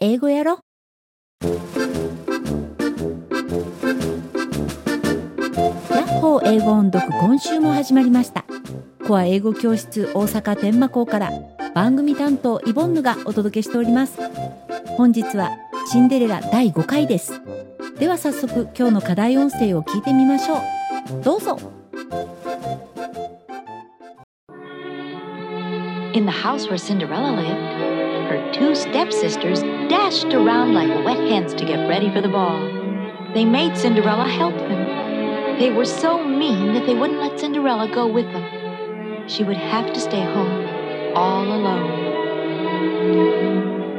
英語やろ？ヤッホー英語音読今週も始まりました。コア英語教室大阪天満校から番組担当イボンヌがお届けしております。本日はシンデレラ第5回です。では早速今日の課題音声を聞いてみましょう。どうぞ。In the house where Cinderella lived, her two stepsisters dashed around like wet hens to get ready for the ball. They made Cinderella help them. They were so mean that they wouldn't let Cinderella go with them. She would have to stay home all alone.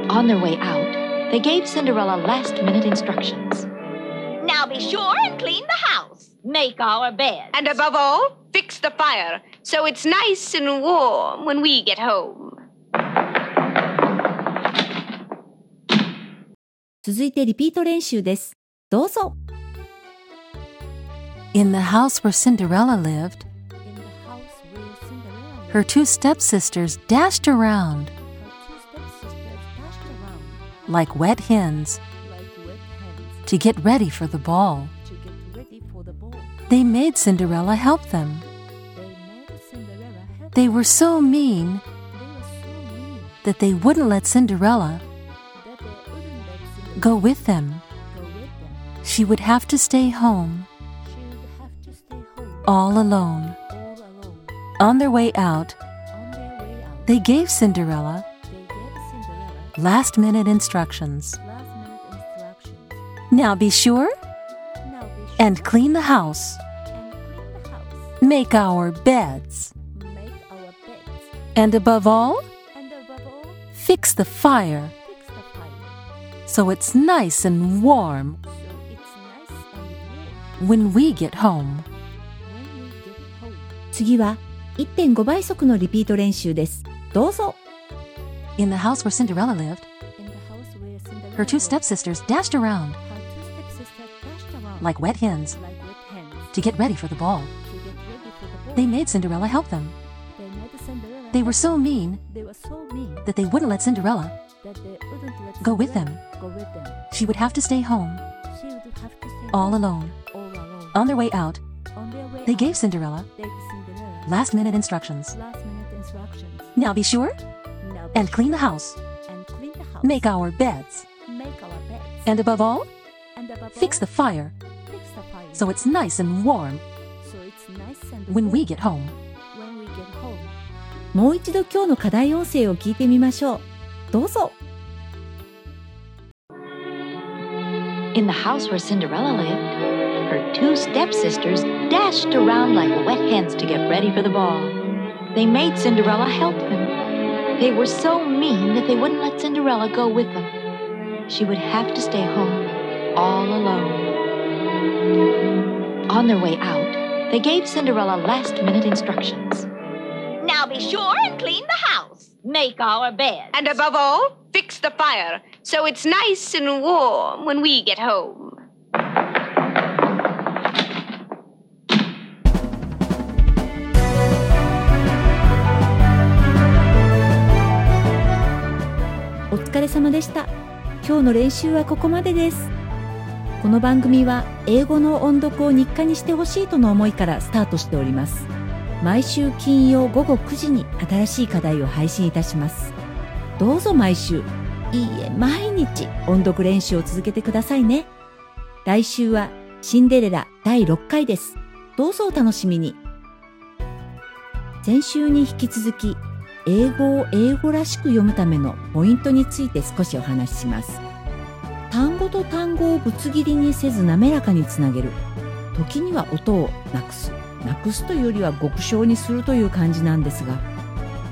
On their way out, they gave Cinderella last minute instructions. Now be sure and clean the house. Make our bed. And above all, fix the fire so it's nice and warm when we get home. 続いてリピート練習です。どうぞ。 In the house where Cinderella lived, her two stepsisters dashed around like wet hens to get ready for the ball. They made Cinderella help them. They were so mean that they wouldn't let Cinderella go with them. She would have to stay home all alone. On their way out, they gave Cinderella last minute instructions. Now be sure and clean the house. Make our beds. And above all, fix the fire so it's nice and warm when we get home. 次は1.5倍速のリピート練習です。どうぞ。 In the house where Cinderella lived, her two stepsisters dashed around like wet hens to get ready for the ball. They made Cinderella help them. They were so mean, that they wouldn't let Cinderella go, with them. She would have to stay home, all, alone. On their way out, they gave Cinderella, last-minute instructions. Now be sure and, clean the house. Make our beds. And above all, fix, the fire, so it's nice and warm when we get home. もう一度今日の課題音声を聞いてみましょう。どうぞ。 In the house where Cinderella lived, her two stepsisters dashed around like wet hens to get ready for the ball. They made Cinderella help them. They were so mean that they wouldn't let Cinderella go with them. She would have to stay home all alone. On their way out, they gave Cinderella last minute instructions. Now be sure and clean the house. Make our bed. And above all, fix the fire so it's nice and warm when we get home. お疲れ様でした。今日の練習はここまでです。この番組は英語の音読を日課にしてほしいとの思いからスタートしております。毎週金曜午後9時に新しい課題を配信いたします。どうぞ毎週、いいえ毎日音読練習を続けてくださいね。来週はシンデレラ第6回です。どうぞお楽しみに。先週に引き続き英語を英語らしく読むためのポイントについて少しお話しします単語と単語をぶつ切りにせず滑らかにつなげる時には音をなくすなくすというよりは極小にするという感じなんですが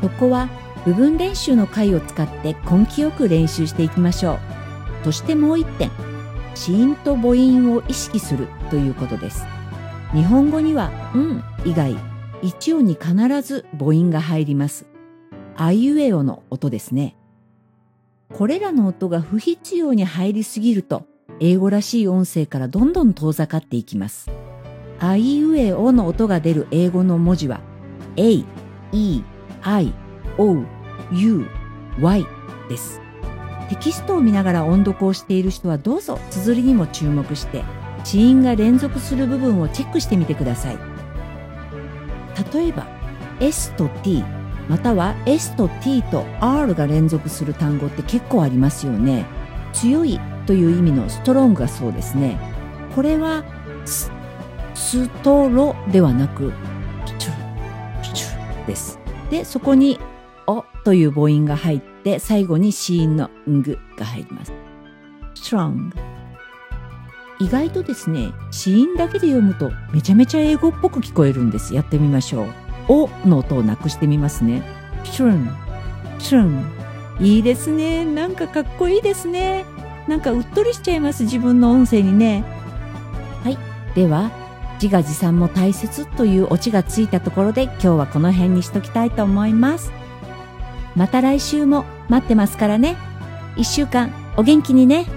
ここは部分練習の回を使って根気よく練習していきましょうそしてもう一点子音と母音を意識するということです日本語には「うん」以外一音に必ず母音が入りますあいうえおの音ですね。これらの音が不必要に入りすぎると、英語らしい音声からどんどん遠ざかっていきます。あいうえおの音が出る英語の文字は、A、E、I、O、U、Y です。テキストを見ながら音読をしている人はどうぞ綴りにも注目して子音が連続する部分をチェックしてみてください。例えば S と T または S と T と R が連続する単語って結構ありますよね。強いという意味のストロングがそうですね。これはスストロではなくチュルチュルです。でそこにおという母音が入って最後に子音のんぐが入ります。Strong 意外とですね子音だけで読むとめちゃめちゃ英語っぽく聞こえるんです。やってみましょう。おの音をなくしてみますね。Strong strong いいですね。なんかかっこいいですね。なんかうっとりしちゃいます自分の音声にね。はい。では自画自賛も大切というオチがついたところで今日はこの辺にしときたいと思います。また来週も待ってますからね。一週間お元気にね。